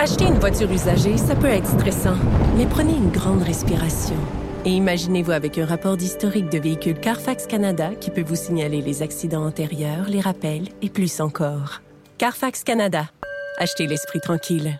Acheter une voiture usagée, ça peut être stressant, mais prenez une grande respiration. Et imaginez-vous avec un rapport d'historique de véhicule Carfax Canada qui peut vous signaler les accidents antérieurs, les rappels et plus encore. Carfax Canada. Achetez l'esprit tranquille.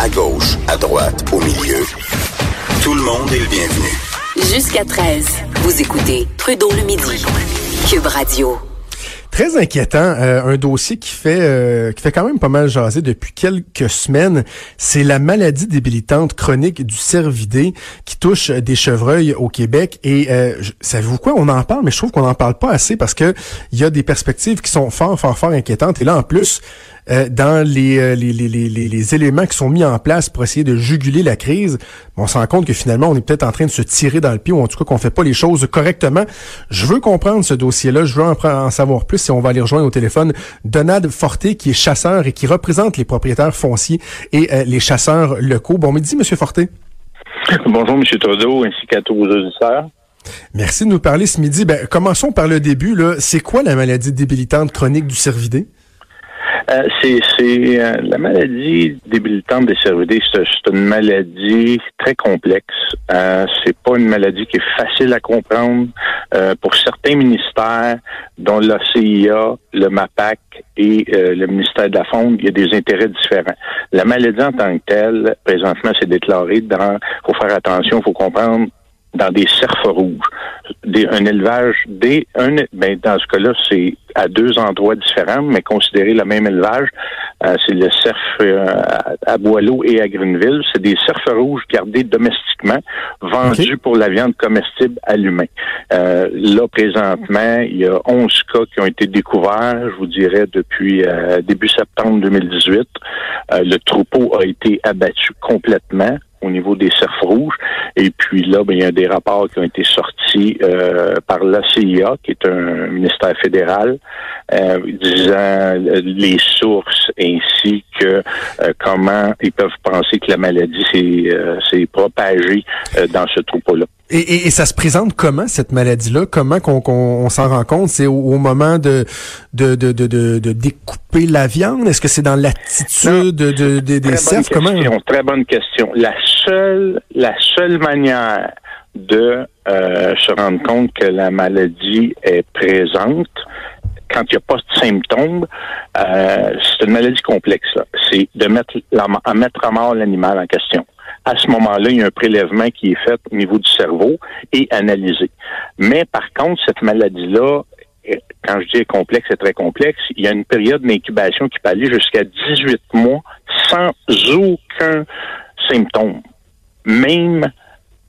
À gauche, à droite, au milieu. Tout le monde est le bienvenu. Jusqu'à 13, vous écoutez Trudeau le midi. Cube Radio. Très inquiétant, euh, un dossier qui fait euh, qui fait quand même pas mal jaser depuis quelques semaines, c'est la maladie débilitante chronique du cervidé qui touche des chevreuils au Québec. Et euh, savez-vous quoi, on en parle mais je trouve qu'on n'en parle pas assez parce que il y a des perspectives qui sont fort fort fort inquiétantes. Et là en plus euh, dans les, euh, les, les, les, les, éléments qui sont mis en place pour essayer de juguler la crise, on se rend compte que finalement, on est peut-être en train de se tirer dans le pied, ou en tout cas qu'on fait pas les choses correctement. Je veux comprendre ce dossier-là, je veux en, en savoir plus et on va aller rejoindre au téléphone Donald Forté, qui est chasseur et qui représente les propriétaires fonciers et euh, les chasseurs locaux. Bon midi, Monsieur Forté. Bonjour, M. Trudeau, ainsi qu'à tous vos auditeurs. Merci de nous parler ce midi. Ben, commençons par le début. C'est quoi la maladie débilitante chronique du cervidé? Euh, c'est euh, la maladie débilitante des cervidés. C'est une maladie très complexe. Euh, c'est pas une maladie qui est facile à comprendre euh, pour certains ministères, dont la CIA, le MAPAC et le ministère de la Faune. Il y a des intérêts différents. La maladie en tant que telle, présentement, c'est déclaré. Dans, faut faire attention, faut comprendre dans des cerfs rouges. Des, un élevage, des, un, ben, dans ce cas-là, c'est à deux endroits différents, mais considérer le même élevage, euh, c'est le cerf euh, à Boileau et à Greenville. C'est des cerfs rouges gardés domestiquement, vendus pour la viande comestible à l'humain. Euh, là, présentement, il y a 11 cas qui ont été découverts, je vous dirais, depuis début septembre 2018. le troupeau a été abattu complètement au niveau des cerfs rouges. Et puis là, ben, il y a des rapports qui ont été sortis euh, par la CIA, qui est un ministère fédéral, euh, disant les sources ainsi que euh, comment ils peuvent penser que la maladie s'est propagée dans ce troupeau-là. Et, et, ça se présente comment cette maladie-là? Comment qu'on s'en rend compte? C'est au, moment de de, de, de, de, découper la viande? Est-ce que c'est dans l'attitude de, des cerfs? Comment Très bonne question. La seule la seule manière de euh, se rendre compte que la maladie est présente quand il n'y a pas de symptômes, euh, c'est une maladie complexe. C'est de mettre, la, à mettre à mort l'animal en question à ce moment-là, il y a un prélèvement qui est fait au niveau du cerveau et analysé. Mais par contre, cette maladie-là, quand je dis complexe, c'est très complexe. Il y a une période d'incubation qui peut aller jusqu'à 18 mois sans aucun symptôme, même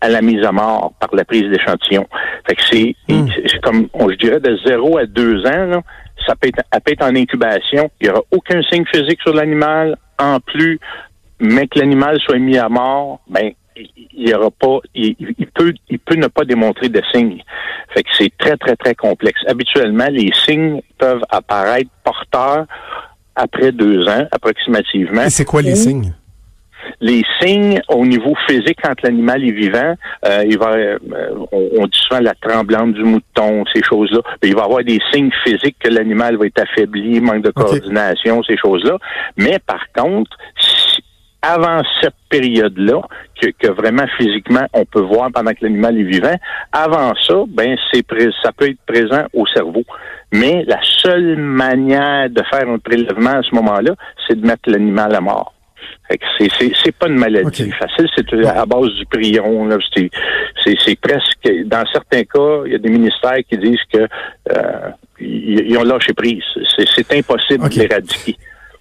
à la mise à mort par la prise d'échantillon. Fait que c'est, hmm. comme, je dirais, de 0 à 2 ans, ça peut être, peut être en incubation. Il n'y aura aucun signe physique sur l'animal. En plus, mais que l'animal soit mis à mort, ben il y aura pas, il, peut, il peut ne pas démontrer de signes. Fait que c'est très très très complexe. Habituellement, les signes peuvent apparaître porteurs après deux ans, approximativement. Et c'est quoi les signes? Les signes au niveau physique quand l'animal est vivant, euh, il va, euh, on, dit souvent la tremblante du mouton, ces choses-là. Il va avoir des signes physiques que l'animal va être affaibli, manque de coordination, ces choses-là. Mais par contre, avant cette période-là, que, vraiment physiquement on peut voir pendant que l'animal est vivant, avant ça, ben c'est ça peut être présent au cerveau. Mais la seule manière de faire un prélèvement à ce moment-là, c'est de mettre l'animal à mort. C'est, pas une maladie facile, c'est à base du prion. C'est, presque, dans certains cas, il y a des ministères qui disent que euh, ils, ont lâché prise. C'est, impossible d'éradiquer.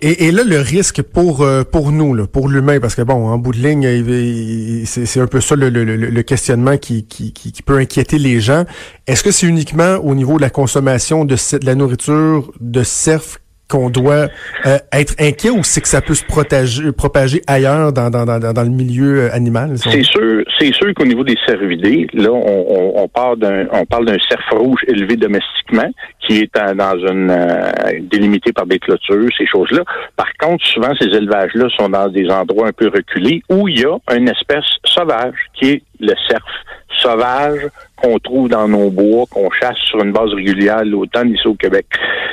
Et, là, le risque pour euh, pour nous, là, pour l'humain, parce que bon, en bout de ligne, c'est un peu ça le, le, le questionnement qui, qui, qui, peut inquiéter les gens. Est-ce que c'est uniquement au niveau de la consommation de, de la nourriture de cerf qu'on doit euh, être inquiet ou c'est que ça peut se propager, propager ailleurs dans, dans, dans, dans le milieu euh, animal? C'est sûr, c'est sûr qu'au niveau des cervidés, là, on, on, parle d'un on parle d'un cerf rouge élevé domestiquement qui est dans une euh, délimité par des clôtures, ces choses-là. Par contre, souvent ces élevages-là sont dans des endroits un peu reculés où il y a une espèce sauvage qui est le cerf sauvages qu'on trouve dans nos bois, qu'on chasse sur une base régulière l'automne ici au Québec.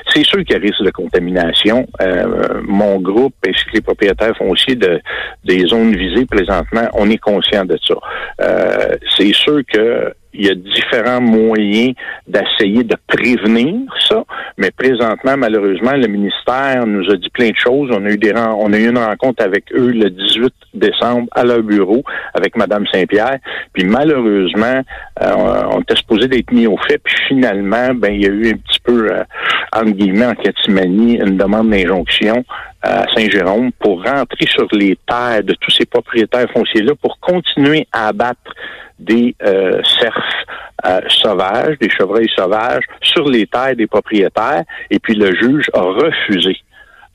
C'est sûr qu'il y a risque de contamination. Euh, mon groupe ainsi que les propriétaires fonciers de, des zones visées présentement, on est conscient de ça. Euh, c'est sûr que il y a différents moyens d'essayer de prévenir ça, mais présentement, malheureusement, le ministère nous a dit plein de choses. On a eu des on a eu une rencontre avec eux le 18 décembre à leur bureau avec Madame Saint-Pierre. Puis malheureusement, euh, on était supposé d'être mis au fait. Puis finalement, ben il y a eu un petit peu euh, entre guillemets en catimanie une demande d'injonction à Saint-Jérôme pour rentrer sur les terres de tous ces propriétaires fonciers-là pour continuer à abattre des euh, cerfs euh, sauvages, des chevreuils sauvages sur les terres des propriétaires. Et puis le juge a refusé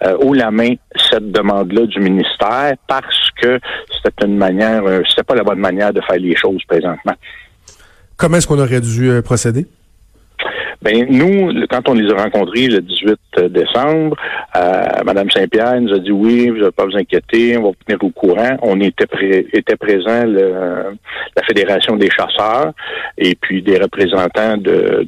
euh, haut la main cette demande-là du ministère parce que c'était une manière, euh, c'était pas la bonne manière de faire les choses présentement. Comment est-ce qu'on aurait dû procéder? Ben nous, quand on les a rencontrés le 18 décembre, euh, Madame Saint-Pierre nous a dit oui, vous n'avez pas vous inquiéter, on va vous tenir au courant. On était pré présent la Fédération des chasseurs et puis des représentants de,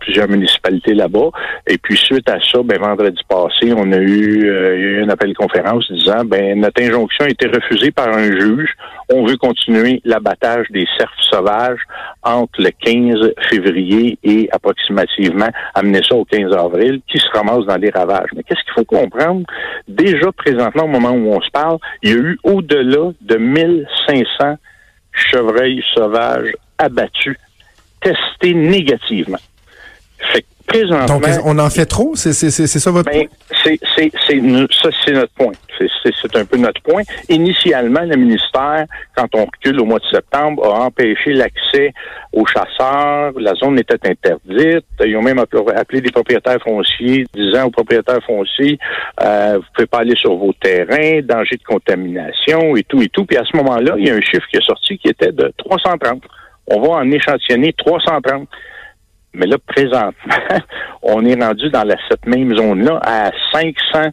plusieurs municipalités là-bas. Et puis suite à ça, ben vendredi passé, on a eu, euh, eu un appel conférence disant ben notre injonction a été refusée par un juge. On veut continuer l'abattage des cerfs sauvages entre le 15 février et approximativement amener ça au 15 avril, qui se ramasse dans les ravages. Mais qu'est-ce qu'il faut comprendre? Déjà présentement, au moment où on se parle, il y a eu au-delà de 1500 chevreuils sauvages abattus, testés négativement. Fait présentement. Donc, on en fait trop? C'est ça votre ben, c'est ça, c'est notre point. C'est un peu notre point. Initialement, le ministère, quand on recule au mois de septembre, a empêché l'accès aux chasseurs. La zone était interdite. Ils ont même appelé des propriétaires fonciers, disant aux propriétaires fonciers, euh, vous pouvez pas aller sur vos terrains, danger de contamination et tout et tout. Puis à ce moment-là, il y a un chiffre qui est sorti qui était de 330. On va en échantillonner 330. Mais là, présentement, on est rendu dans la, cette même zone-là à 500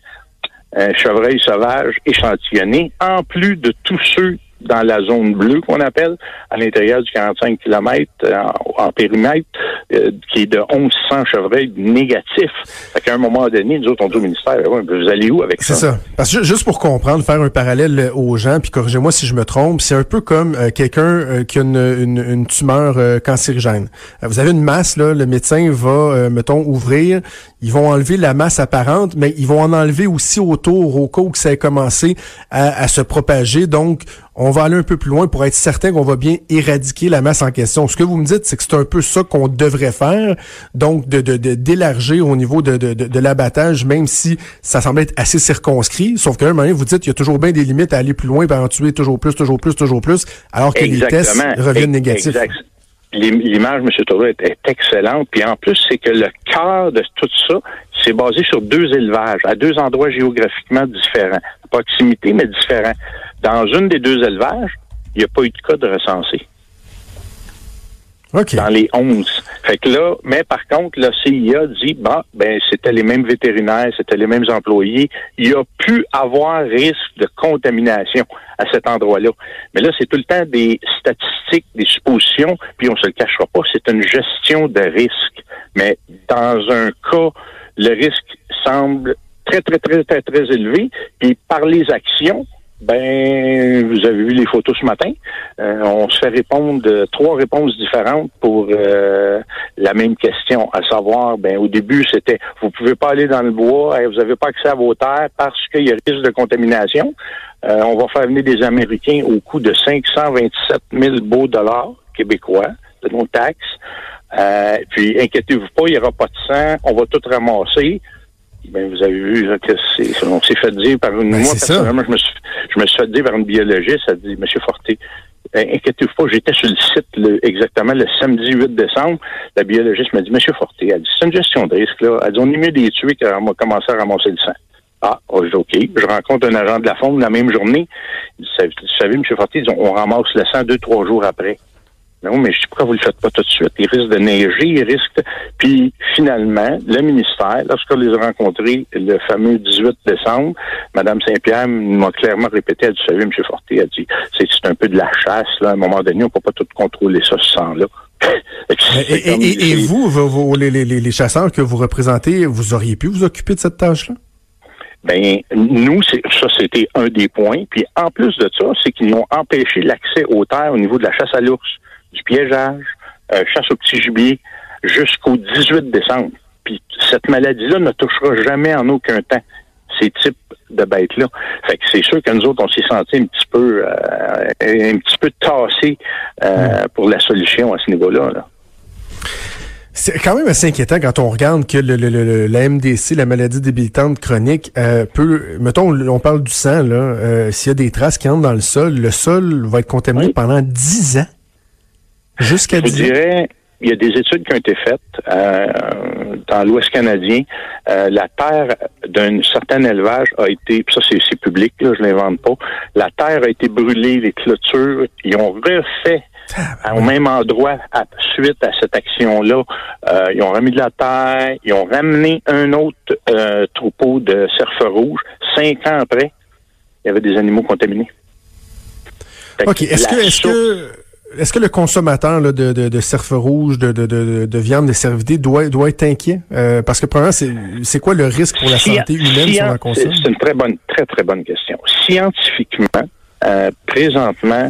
euh, chevreuils sauvages échantillonnés, en plus de tous ceux dans la zone bleue qu'on appelle, à l'intérieur du 45 km euh, en, périmètre, euh, qui est de 1100 chevreuils négatifs. Fait qu'à un moment donné, nous autres, on dit au ministère, vous allez où avec ça? C'est ça? Parce que juste pour comprendre, faire un parallèle aux gens, puis corrigez-moi si je me trompe, c'est un peu comme euh, quelqu'un qui a une, une, tumeur cancérigène. vous avez une masse, là, le médecin va, mettons, ouvrir, ils vont enlever la masse apparente, mais ils vont en enlever aussi autour au cas où ça a commencé à, à se propager. Donc, on va aller un peu plus loin pour être certain qu'on va bien éradiquer la masse en question. Ce que vous me dites, c'est que c'est un peu ça qu'on devrait faire, donc de d'élargir au niveau de, de, de, l'abattage, même si ça semble être assez circonscrit. Sauf qu'à un moment, vous dites qu'il y a toujours bien des limites à aller plus loin, par en tuer toujours plus, toujours plus, toujours plus, alors que les tests reviennent négatifs. L'image, M. Thoreau, est, est, excellente. Puis en plus, c'est que le cœur de tout ça, c'est basé sur deux élevages, à deux endroits géographiquement différents. Proximité, mais différents. Dans une des deux élevages, il n'y a pas eu de cas de recensé. Dans les 11. Fait que là, mais par contre, la CIA dit, bah, ben, c'était les mêmes vétérinaires, c'était les mêmes employés. Il y a pu avoir risque de contamination à cet endroit-là. Mais là, c'est tout le temps des statistiques, des suppositions, puis on se le cachera pas, c'est une gestion de risque. Mais dans un cas, le risque semble très, très, très, très, très élevé. Puis par les actions, ben, vous avez vu les photos ce matin. Euh, on se fait répondre trois réponses différentes pour euh, la même question, à savoir, ben, au début, c'était vous pouvez pas aller dans le bois, vous n'avez pas accès à vos terres parce qu'il y a risque de contamination. Euh, on va faire venir des Américains au coût de 527 000 beaux dollars québécois de nos taxes. puis inquiétez-vous pas, il n'y aura pas de sang, on va tout ramasser. Ben, vous avez vu que c'est, on s'est fait dire par une. Ben, moi, personnellement, je me, suis, je me suis fait dire par une biologiste, elle dit, Monsieur Forté, ben, inquiétez-vous pas, j'étais sur le site exactement le samedi 8 décembre. La biologiste m'a dit, Monsieur Forté, elle dit, c'est une gestion de risque, là. Elle dit, on est mieux des tuer qu'à commencer à ramasser le sang. Ah, oh, je dis, OK. Je rencontre un agent de la faune la même journée. Vous savez, M. Forté, on ramasse le sang deux, trois jours après. Non, mais je dis pourquoi vous le faites pas tout de suite? Il risque de neiger, il risque de... Puis finalement, le ministère, lorsqu'on les a rencontrés le fameux 18 décembre, Mme Saint-Pierre m'a clairement répété, elle dit, vous savez, M. Forté, elle dit, c'est un peu de la chasse, là. À un moment donné, on ne peut pas tout contrôler ça, ce sang-là. et, et, vous, les, les chasseurs que vous représentez, vous auriez pu vous occuper de cette tâche-là? Ben nous, ça c'était un des points. Puis en plus de ça, c'est qu'ils ont empêché l'accès aux terres au niveau de la chasse à l'ours du piégeage, euh, chasse au petit gibier, jusqu'au 18 décembre. Puis cette maladie-là ne touchera jamais en aucun temps ces types de bêtes-là. Fait que c'est sûr que nous autres, on s'est senti un petit peu euh, un petit peu tassés euh, mm. pour la solution à ce niveau-là. Là. C'est quand même assez inquiétant quand on regarde que le, le, la MDC, la maladie débilitante chronique, peut, mettons, on parle du sang, là, s'il y a des traces qui entrent dans le sol, le sol va être contaminé pendant 10 ans. Jusqu'à Je dirais, il y a des études qui ont été faites euh, dans l'Ouest canadien. Euh, la terre d'un certain élevage a été, ça c'est public, là, je l'invente pas. La terre a été brûlée, les clôtures, ils ont refait au même endroit à, suite à cette action-là. Euh, ils ont remis de la terre, ils ont ramené un autre troupeau de cerfs rouges. Cinq ans après, il y avait des animaux contaminés. OK. Est-ce que, est-ce que est-ce que le consommateur de, de, de cerf rouge, de, de, de, viande de cervidés doit, doit être inquiet? Euh, parce que premièrement, c'est, c'est quoi le risque pour la santé humaine si on en consomme? C'est une très bonne, très, très bonne question. Scientifiquement, euh, présentement,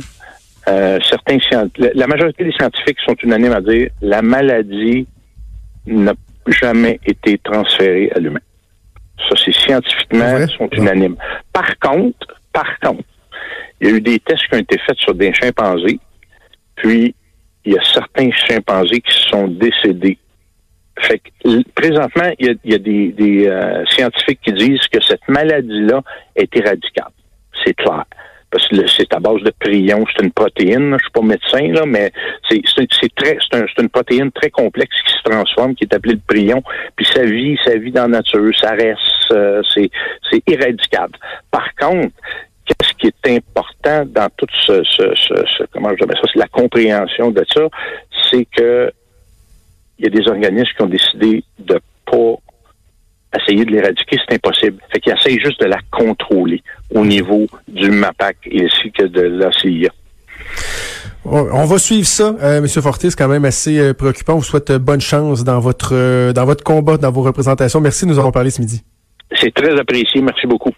euh, certains la majorité des scientifiques sont unanimes à dire la maladie n'a jamais été transférée à l'humain. Ça, c'est scientifiquement, ils sont unanimes. Par contre, par contre, il y a eu des tests qui ont été faits sur des chimpanzés puis, il y a certains chimpanzés qui sont décédés. Fait que, présentement, il y a, des, euh, scientifiques qui disent que cette maladie-là est éradiquable. C'est clair. Parce que c'est à base de prion, c'est une protéine. Je suis pas médecin, là, mais c'est très c'est une protéine très complexe qui se transforme, qui est appelée le prion. Puis ça vit, ça vit dans la nature, ça reste, euh, c'est éradiquable. Par contre, qui est important dans toute ce, ce, ce, comment je ça, c'est la compréhension de ça, c'est que il y a des organismes qui ont décidé de pas essayer de l'éradiquer, c'est impossible. Fait qu'ils essayent juste de la contrôler au niveau du MAPAC ainsi que de la CIA. On va suivre ça, euh, Monsieur Fortis, quand même assez euh, préoccupant. On vous souhaite bonne chance dans votre euh, dans votre combat, dans vos représentations. Merci de nous avoir parlé ce midi. C'est très apprécié. Merci beaucoup.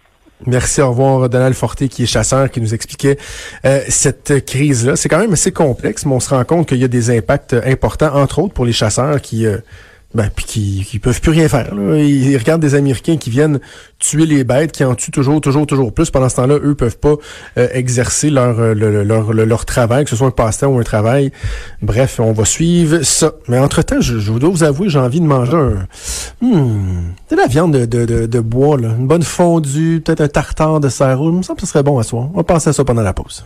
Merci, au revoir Donald Forté qui est chasseur, qui nous expliquait euh, cette crise-là. C'est quand même assez complexe, mais on se rend compte qu'il y a des impacts importants, entre autres pour les chasseurs qui euh, ben, puis qui, qui peuvent plus rien faire. Là. Ils, regardent des Américains qui viennent tuer les bêtes, qui en tuent toujours, toujours, toujours plus. Pendant ce temps-là, eux peuvent pas euh, exercer leur, leur, leur, travail, que ce soit un passe-temps ou un travail. Bref, on va suivre ça. Mais entre-temps, je, je dois vous avouer, j'ai envie de manger un... Hmm, de la viande de, de, de, bois, là. une bonne fondue, peut-être un tartare de cerveau. Il me semble que ce serait bon à soi. On va passer à ça pendant la pause.